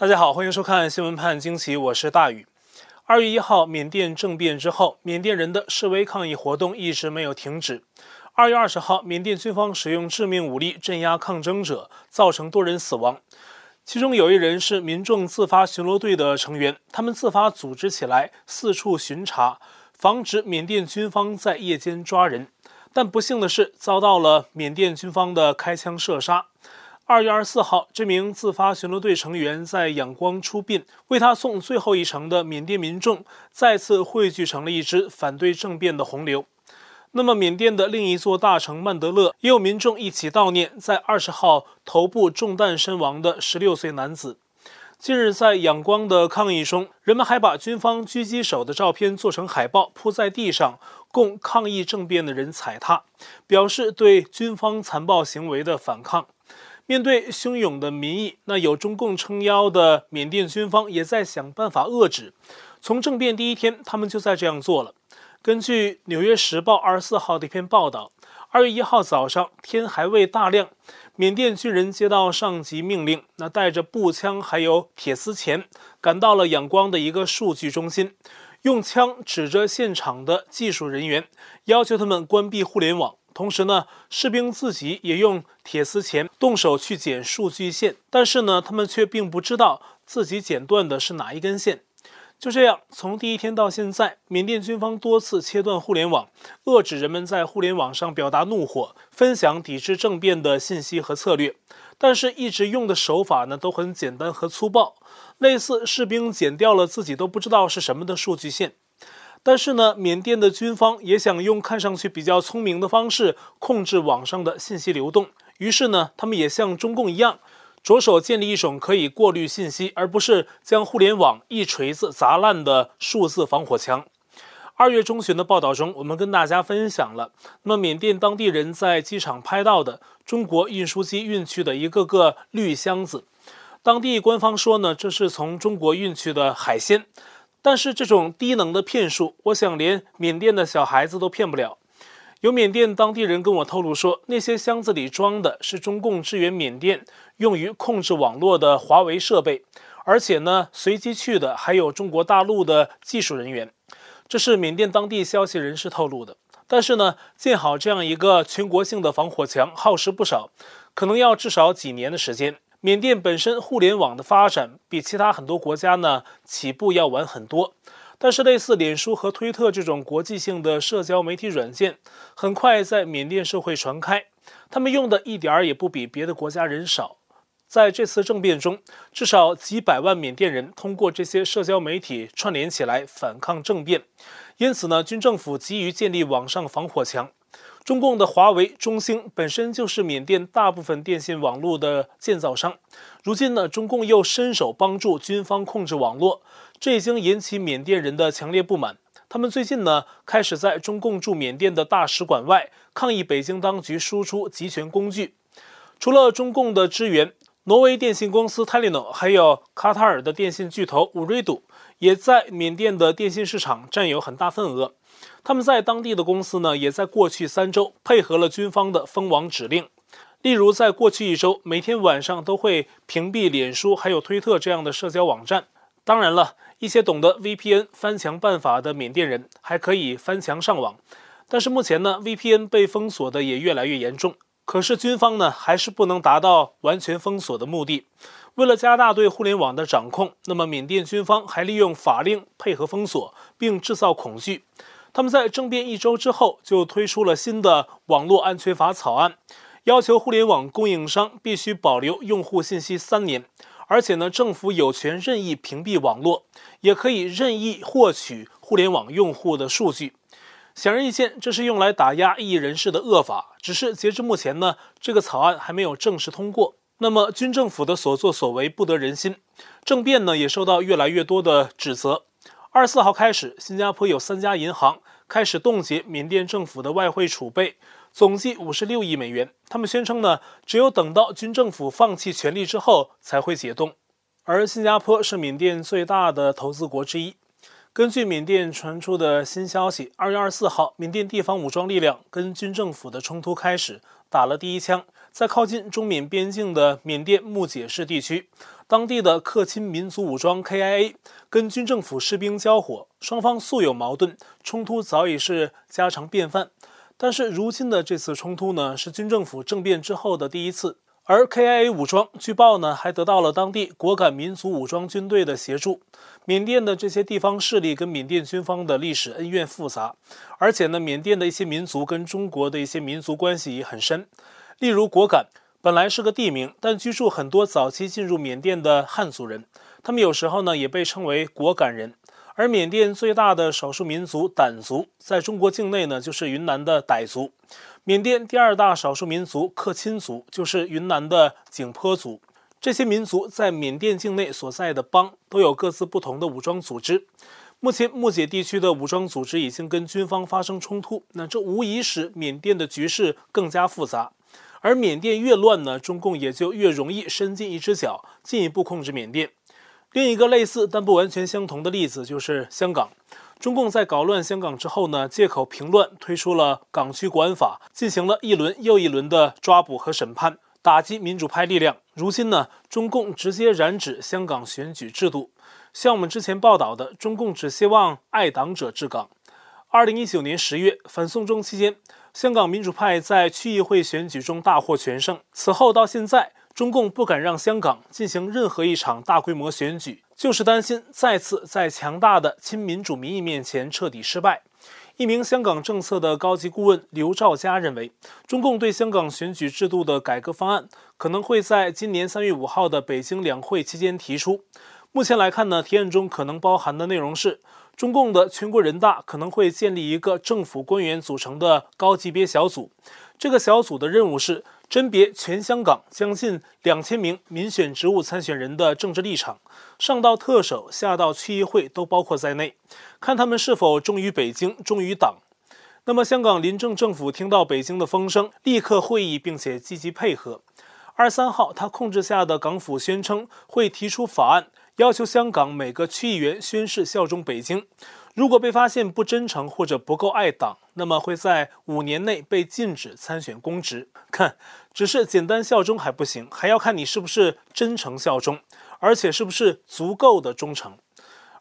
大家好，欢迎收看《新闻判惊奇》，我是大宇。二月一号，缅甸政变之后，缅甸人的示威抗议活动一直没有停止。二月二十号，缅甸军方使用致命武力镇压抗争者，造成多人死亡，其中有一人是民众自发巡逻队的成员，他们自发组织起来，四处巡查，防止缅甸军方在夜间抓人。但不幸的是，遭到了缅甸军方的开枪射杀。二月二十四号，这名自发巡逻队成员在仰光出殡，为他送最后一程的缅甸民众再次汇聚成了一支反对政变的洪流。那么，缅甸的另一座大城曼德勒也有民众一起悼念在二十号头部中弹身亡的十六岁男子。近日，在仰光的抗议中，人们还把军方狙击手的照片做成海报铺在地上，供抗议政变的人踩踏，表示对军方残暴行为的反抗。面对汹涌的民意，那有中共撑腰的缅甸军方也在想办法遏制。从政变第一天，他们就在这样做了。根据《纽约时报》二十四号的一篇报道，二月一号早上天还未大亮，缅甸军人接到上级命令，那带着步枪还有铁丝钳，赶到了仰光的一个数据中心，用枪指着现场的技术人员，要求他们关闭互联网。同时呢，士兵自己也用铁丝钳动手去剪数据线，但是呢，他们却并不知道自己剪断的是哪一根线。就这样，从第一天到现在，缅甸军方多次切断互联网，遏制人们在互联网上表达怒火、分享抵制政变的信息和策略。但是，一直用的手法呢，都很简单和粗暴，类似士兵剪掉了自己都不知道是什么的数据线。但是呢，缅甸的军方也想用看上去比较聪明的方式控制网上的信息流动。于是呢，他们也像中共一样，着手建立一种可以过滤信息，而不是将互联网一锤子砸烂的数字防火墙。二月中旬的报道中，我们跟大家分享了，那么缅甸当地人在机场拍到的中国运输机运去的一个个绿箱子。当地官方说呢，这是从中国运去的海鲜。但是这种低能的骗术，我想连缅甸的小孩子都骗不了。有缅甸当地人跟我透露说，那些箱子里装的是中共支援缅甸用于控制网络的华为设备，而且呢，随机去的还有中国大陆的技术人员。这是缅甸当地消息人士透露的。但是呢，建好这样一个全国性的防火墙耗时不少，可能要至少几年的时间。缅甸本身互联网的发展比其他很多国家呢起步要晚很多，但是类似脸书和推特这种国际性的社交媒体软件，很快在缅甸社会传开，他们用的一点儿也不比别的国家人少。在这次政变中，至少几百万缅甸人通过这些社交媒体串联起来反抗政变，因此呢，军政府急于建立网上防火墙。中共的华为、中兴本身就是缅甸大部分电信网络的建造商，如今呢，中共又伸手帮助军方控制网络，这已经引起缅甸人的强烈不满。他们最近呢，开始在中共驻缅甸的大使馆外抗议北京当局输出集权工具。除了中共的支援，挪威电信公司 t e l e n o 还有卡塔尔的电信巨头 Ooredoo，也在缅甸的电信市场占有很大份额。他们在当地的公司呢，也在过去三周配合了军方的封网指令。例如，在过去一周，每天晚上都会屏蔽脸书还有推特这样的社交网站。当然了，一些懂得 VPN 翻墙办法的缅甸人还可以翻墙上网。但是目前呢，VPN 被封锁的也越来越严重。可是军方呢，还是不能达到完全封锁的目的。为了加大对互联网的掌控，那么缅甸军方还利用法令配合封锁，并制造恐惧。他们在政变一周之后就推出了新的网络安全法草案，要求互联网供应商必须保留用户信息三年，而且呢，政府有权任意屏蔽网络，也可以任意获取互联网用户的数据。显而易见，这是用来打压异议人士的恶法。只是截至目前呢，这个草案还没有正式通过。那么军政府的所作所为不得人心，政变呢也受到越来越多的指责。二十四号开始，新加坡有三家银行开始冻结缅甸政府的外汇储备，总计五十六亿美元。他们宣称呢，只有等到军政府放弃权力之后才会解冻。而新加坡是缅甸最大的投资国之一。根据缅甸传出的新消息，二月二十四号，缅甸地方武装力量跟军政府的冲突开始，打了第一枪，在靠近中缅边境的缅甸木姐市地区。当地的克钦民族武装 KIA 跟军政府士兵交火，双方素有矛盾，冲突早已是家常便饭。但是如今的这次冲突呢，是军政府政变之后的第一次。而 KIA 武装据报呢，还得到了当地果敢民族武装军队的协助。缅甸的这些地方势力跟缅甸军方的历史恩怨复杂，而且呢，缅甸的一些民族跟中国的一些民族关系也很深。例如果敢，本来是个地名，但居住很多早期进入缅甸的汉族人，他们有时候呢也被称为果敢人。而缅甸最大的少数民族掸族，在中国境内呢就是云南的傣族。缅甸第二大少数民族克钦族就是云南的景颇族，这些民族在缅甸境内所在的邦都有各自不同的武装组织。目前木姐地区的武装组织已经跟军方发生冲突，那这无疑使缅甸的局势更加复杂。而缅甸越乱呢，中共也就越容易伸进一只脚，进一步控制缅甸。另一个类似但不完全相同的例子就是香港。中共在搞乱香港之后呢，借口平乱，推出了港区国安法，进行了一轮又一轮的抓捕和审判，打击民主派力量。如今呢，中共直接染指香港选举制度。像我们之前报道的，中共只希望爱党者治港。二零一九年十月，反送中期间，香港民主派在区议会选举中大获全胜。此后到现在，中共不敢让香港进行任何一场大规模选举。就是担心再次在强大的亲民主民意面前彻底失败。一名香港政策的高级顾问刘兆佳认为，中共对香港选举制度的改革方案可能会在今年三月五号的北京两会期间提出。目前来看呢，提案中可能包含的内容是，中共的全国人大可能会建立一个政府官员组成的高级别小组，这个小组的任务是。甄别全香港将近两千名民选职务参选人的政治立场，上到特首，下到区议会都包括在内，看他们是否忠于北京、忠于党。那么，香港临政政府听到北京的风声，立刻会议并且积极配合。二三号，他控制下的港府宣称会提出法案，要求香港每个区议员宣誓效忠北京。如果被发现不真诚或者不够爱党，那么会在五年内被禁止参选公职。看，只是简单效忠还不行，还要看你是不是真诚效忠，而且是不是足够的忠诚。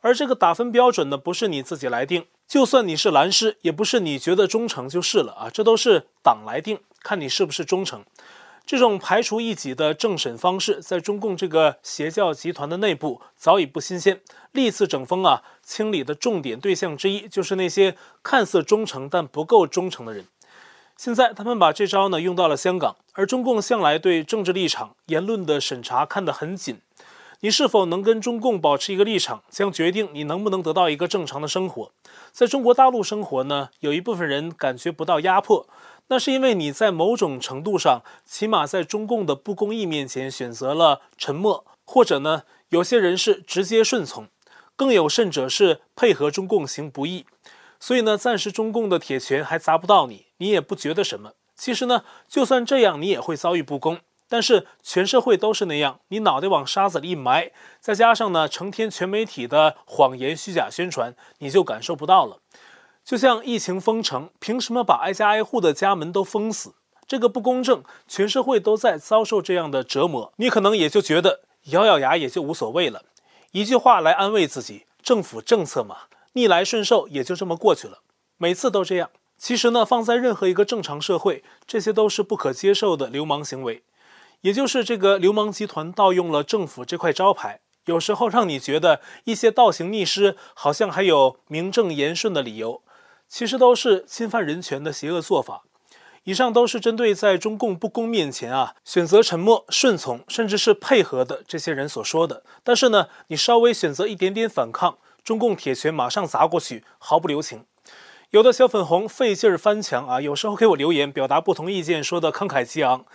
而这个打分标准呢，不是你自己来定，就算你是蓝师，也不是你觉得忠诚就是了啊，这都是党来定，看你是不是忠诚。这种排除异己的政审方式，在中共这个邪教集团的内部早已不新鲜。历次整风啊，清理的重点对象之一就是那些看似忠诚但不够忠诚的人。现在他们把这招呢用到了香港，而中共向来对政治立场、言论的审查看得很紧。你是否能跟中共保持一个立场，将决定你能不能得到一个正常的生活。在中国大陆生活呢，有一部分人感觉不到压迫。那是因为你在某种程度上，起码在中共的不公义面前选择了沉默，或者呢，有些人是直接顺从，更有甚者是配合中共行不义。所以呢，暂时中共的铁拳还砸不到你，你也不觉得什么。其实呢，就算这样，你也会遭遇不公。但是全社会都是那样，你脑袋往沙子里一埋，再加上呢，成天全媒体的谎言虚假宣传，你就感受不到了。就像疫情封城，凭什么把挨家挨户的家门都封死？这个不公正，全社会都在遭受这样的折磨，你可能也就觉得咬咬牙也就无所谓了，一句话来安慰自己：政府政策嘛，逆来顺受也就这么过去了。每次都这样。其实呢，放在任何一个正常社会，这些都是不可接受的流氓行为。也就是这个流氓集团盗用了政府这块招牌，有时候让你觉得一些倒行逆施好像还有名正言顺的理由。其实都是侵犯人权的邪恶做法。以上都是针对在中共不公面前啊，选择沉默、顺从，甚至是配合的这些人所说的。但是呢，你稍微选择一点点反抗，中共铁拳马上砸过去，毫不留情。有的小粉红费劲儿翻墙啊，有时候给我留言表达不同意见，说的慷慨激昂。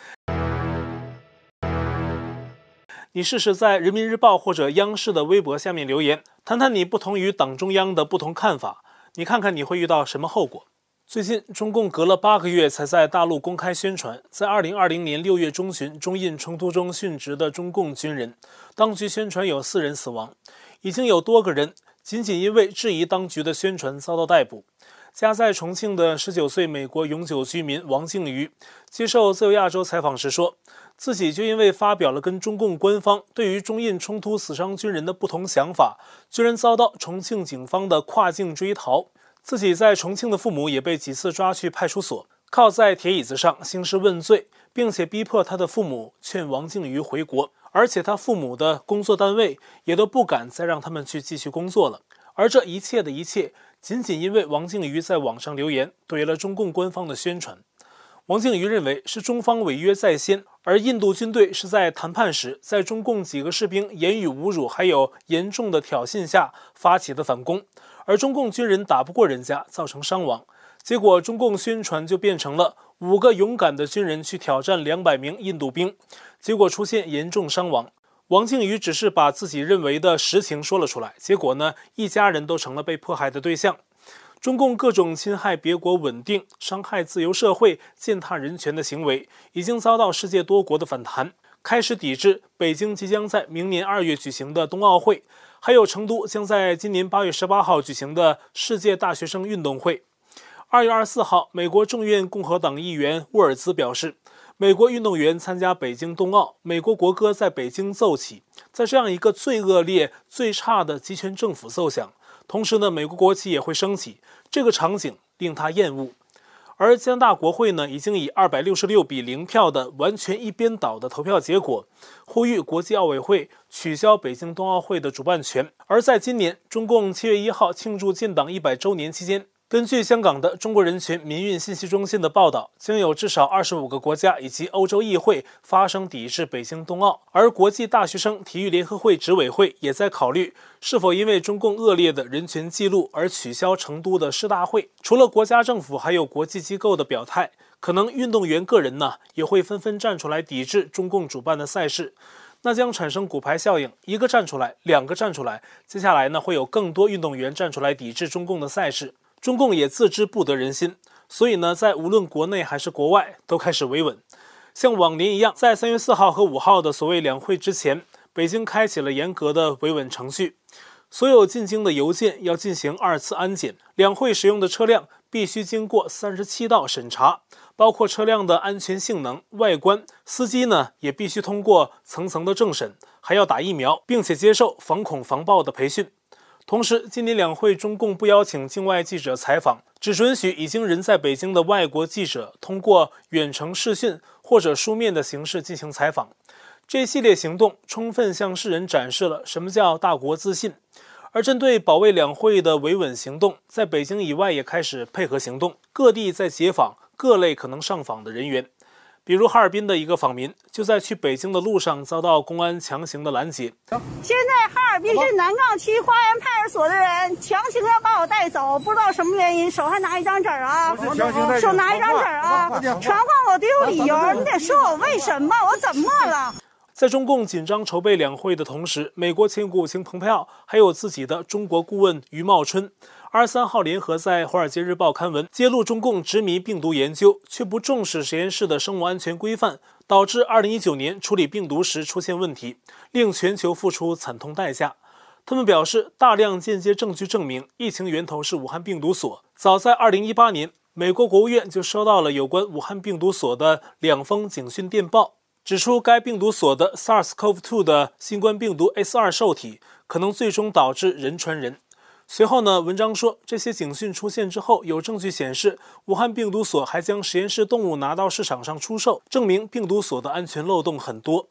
你试试在人民日报或者央视的微博下面留言，谈谈你不同于党中央的不同看法。你看看你会遇到什么后果？最近中共隔了八个月才在大陆公开宣传，在二零二零年六月中旬中印冲突中殉职的中共军人，当局宣传有四人死亡，已经有多个人仅仅因为质疑当局的宣传遭到逮捕。家在重庆的十九岁美国永久居民王靖宇接受自由亚洲采访时说，自己就因为发表了跟中共官方对于中印冲突死伤军人的不同想法，居然遭到重庆警方的跨境追逃。自己在重庆的父母也被几次抓去派出所，靠在铁椅子上兴师问罪，并且逼迫他的父母劝王靖宇回国，而且他父母的工作单位也都不敢再让他们去继续工作了。而这一切的一切，仅仅因为王靖宇在网上留言怼了中共官方的宣传。王靖宇认为是中方违约在先，而印度军队是在谈判时，在中共几个士兵言语侮辱还有严重的挑衅下发起的反攻，而中共军人打不过人家，造成伤亡。结果中共宣传就变成了五个勇敢的军人去挑战两百名印度兵，结果出现严重伤亡。王靖宇只是把自己认为的实情说了出来，结果呢，一家人都成了被迫害的对象。中共各种侵害别国稳定、伤害自由社会、践踏人权的行为，已经遭到世界多国的反弹，开始抵制北京即将在明年二月举行的冬奥会，还有成都将在今年八月十八号举行的世界大学生运动会。二月二十四号，美国众院共和党议员沃尔兹表示，美国运动员参加北京冬奥，美国国歌在北京奏起，在这样一个最恶劣、最差的极权政府奏响。同时呢，美国国旗也会升起，这个场景令他厌恶。而加拿大国会呢，已经以二百六十六比零票的完全一边倒的投票结果，呼吁国际奥委会取消北京冬奥会的主办权。而在今年中共七月一号庆祝建党一百周年期间，根据香港的中国人权民运信息中心的报道，将有至少二十五个国家以及欧洲议会发声抵制北京冬奥，而国际大学生体育联合会执委会也在考虑是否因为中共恶劣的人权记录而取消成都的世大会。除了国家政府，还有国际机构的表态，可能运动员个人呢也会纷纷站出来抵制中共主办的赛事，那将产生骨牌效应，一个站出来，两个站出来，接下来呢会有更多运动员站出来抵制中共的赛事。中共也自知不得人心，所以呢，在无论国内还是国外，都开始维稳。像往年一样，在三月四号和五号的所谓两会之前，北京开启了严格的维稳程序。所有进京的邮件要进行二次安检，两会使用的车辆必须经过三十七道审查，包括车辆的安全性能、外观，司机呢也必须通过层层的政审，还要打疫苗，并且接受防恐防暴的培训。同时，今年两会中共不邀请境外记者采访，只准许已经人在北京的外国记者通过远程视讯或者书面的形式进行采访。这系列行动充分向世人展示了什么叫大国自信。而针对保卫两会的维稳行动，在北京以外也开始配合行动，各地在解访各类可能上访的人员。比如哈尔滨的一个访民，就在去北京的路上遭到公安强行的拦截。现在哈尔滨市南岗区花园派出所的人强行要把我带走，不知道什么原因，手还拿一张纸啊，手拿一张纸啊，传唤我得有理由，你得说我为什么，我怎么了？在中共紧张筹备两会的同时，美国前国务卿蓬佩奥还有自己的中国顾问余茂春。二十三号联合在《华尔街日报》刊文，揭露中共执迷病毒研究，却不重视实验室的生物安全规范，导致二零一九年处理病毒时出现问题，令全球付出惨痛代价。他们表示，大量间接证据证明疫情源头是武汉病毒所。早在二零一八年，美国国务院就收到了有关武汉病毒所的两封警讯电报，指出该病毒所的 SARS-CoV-2 的新冠病毒 S2 受体可能最终导致人传人。随后呢，文章说，这些警讯出现之后，有证据显示，武汉病毒所还将实验室动物拿到市场上出售，证明病毒所的安全漏洞很多。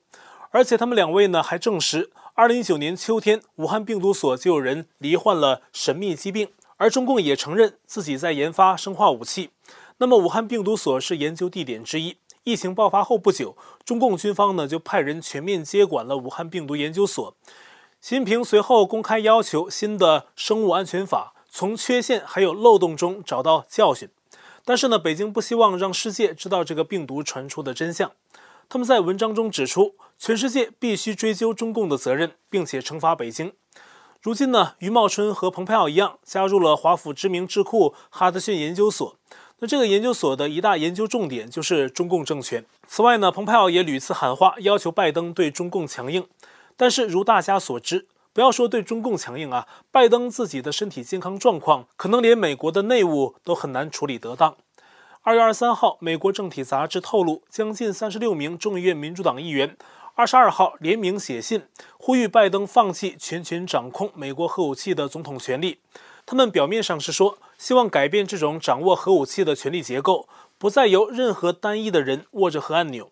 而且他们两位呢，还证实，二零一九年秋天，武汉病毒所就有人罹患了神秘疾病。而中共也承认自己在研发生化武器。那么，武汉病毒所是研究地点之一。疫情爆发后不久，中共军方呢就派人全面接管了武汉病毒研究所。习近平随后公开要求新的生物安全法从缺陷还有漏洞中找到教训，但是呢，北京不希望让世界知道这个病毒传出的真相。他们在文章中指出，全世界必须追究中共的责任，并且惩罚北京。如今呢，余茂春和蓬佩奥一样加入了华府知名智库哈德逊研究所。那这个研究所的一大研究重点就是中共政权。此外呢，蓬佩奥也屡次喊话，要求拜登对中共强硬。但是，如大家所知，不要说对中共强硬啊，拜登自己的身体健康状况，可能连美国的内务都很难处理得当。二月二十三号，美国政体杂志透露，将近三十六名众议院民主党议员二十二号联名写信，呼吁拜登放弃全权掌控美国核武器的总统权力。他们表面上是说，希望改变这种掌握核武器的权力结构，不再由任何单一的人握着核按钮。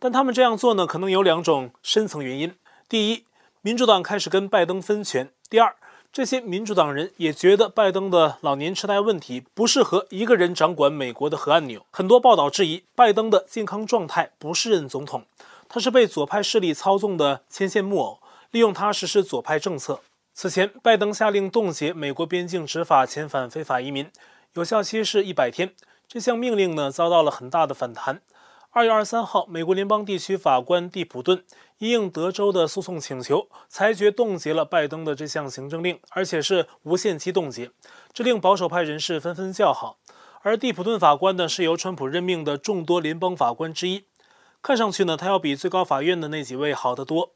但他们这样做呢，可能有两种深层原因：第一，民主党开始跟拜登分权；第二，这些民主党人也觉得拜登的老年痴呆问题不适合一个人掌管美国的核按钮。很多报道质疑拜登的健康状态不适任总统，他是被左派势力操纵的牵线木偶，利用他实施左派政策。此前，拜登下令冻结美国边境执法遣返非法移民，有效期是一百天。这项命令呢，遭到了很大的反弹。二月二十三号，美国联邦地区法官蒂普顿应德州的诉讼请求，裁决冻结了拜登的这项行政令，而且是无限期冻结，这令保守派人士纷纷叫好。而蒂普顿法官呢，是由川普任命的众多联邦法官之一，看上去呢，他要比最高法院的那几位好得多。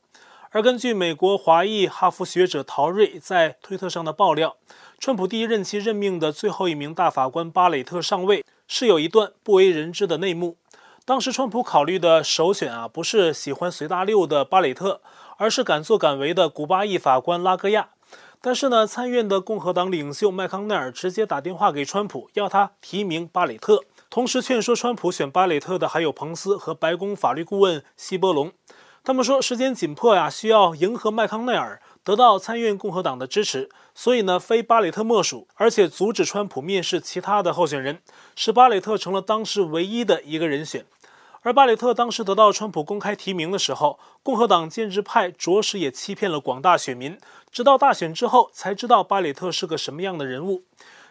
而根据美国华裔哈佛学者陶瑞在推特上的爆料，川普第一任期任命的最后一名大法官巴雷特上位，是有一段不为人知的内幕。当时，川普考虑的首选啊，不是喜欢随大溜的巴雷特，而是敢作敢为的古巴裔法官拉戈亚。但是呢，参院的共和党领袖麦康奈尔直接打电话给川普，要他提名巴雷特，同时劝说川普选巴雷特的还有彭斯和白宫法律顾问希波隆。他们说时间紧迫呀，需要迎合麦康奈尔，得到参院共和党的支持，所以呢，非巴雷特莫属，而且阻止川普面试其他的候选人，使巴雷特成了当时唯一的一个人选。而巴雷特当时得到川普公开提名的时候，共和党建制派着实也欺骗了广大选民，直到大选之后才知道巴雷特是个什么样的人物。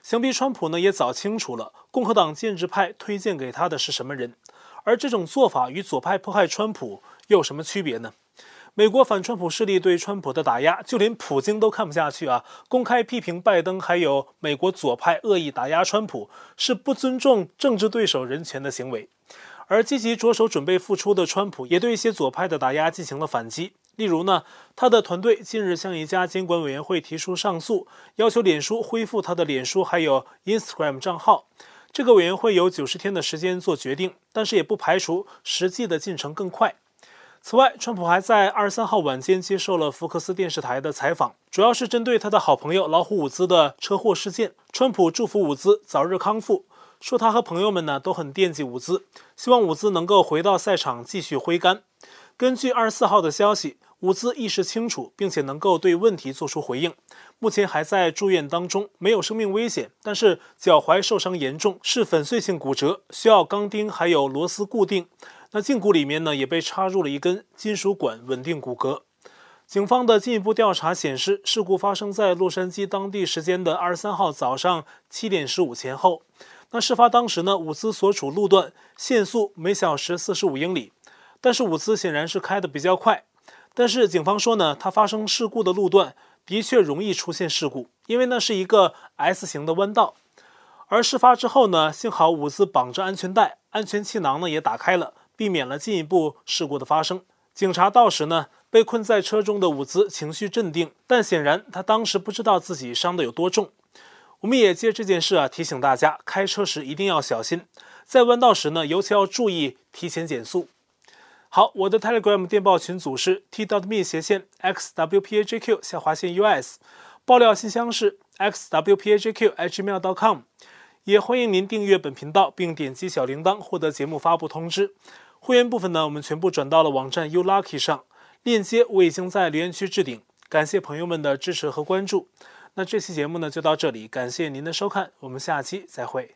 想必川普呢也早清楚了，共和党建制派推荐给他的是什么人。而这种做法与左派迫害川普又有什么区别呢？美国反川普势力对川普的打压，就连普京都看不下去啊！公开批评拜登，还有美国左派恶意打压川普，是不尊重政治对手人权的行为。而积极着手准备复出的川普，也对一些左派的打压进行了反击。例如呢，他的团队近日向一家监管委员会提出上诉，要求脸书恢复他的脸书还有 Instagram 账号。这个委员会有九十天的时间做决定，但是也不排除实际的进程更快。此外，川普还在二十三号晚间接受了福克斯电视台的采访，主要是针对他的好朋友老虎伍兹的车祸事件。川普祝福伍兹早日康复。说他和朋友们呢都很惦记伍兹，希望伍兹能够回到赛场继续挥杆。根据二十四号的消息，伍兹意识清楚，并且能够对问题做出回应，目前还在住院当中，没有生命危险，但是脚踝受伤严重，是粉碎性骨折，需要钢钉还有螺丝固定。那胫骨里面呢也被插入了一根金属管，稳定骨骼。警方的进一步调查显示，事故发生在洛杉矶当地时间的二十三号早上七点十五前后。那事发当时呢，伍兹所处路段限速每小时四十五英里，但是伍兹显然是开得比较快。但是警方说呢，他发生事故的路段的确容易出现事故，因为那是一个 S 型的弯道。而事发之后呢，幸好伍兹绑着安全带，安全气囊呢也打开了，避免了进一步事故的发生。警察到时呢，被困在车中的伍兹情绪镇定，但显然他当时不知道自己伤得有多重。我们也借这件事啊，提醒大家开车时一定要小心，在弯道时呢，尤其要注意提前减速。好，我的 Telegram 电报群组是 td me 斜线 xwpajq 下划线 us，爆料信箱是 xwpajq@gmail.com，也欢迎您订阅本频道并点击小铃铛获得节目发布通知。会员部分呢，我们全部转到了网站 U Lucky 上，链接我已经在留言区置顶。感谢朋友们的支持和关注。那这期节目呢就到这里，感谢您的收看，我们下期再会。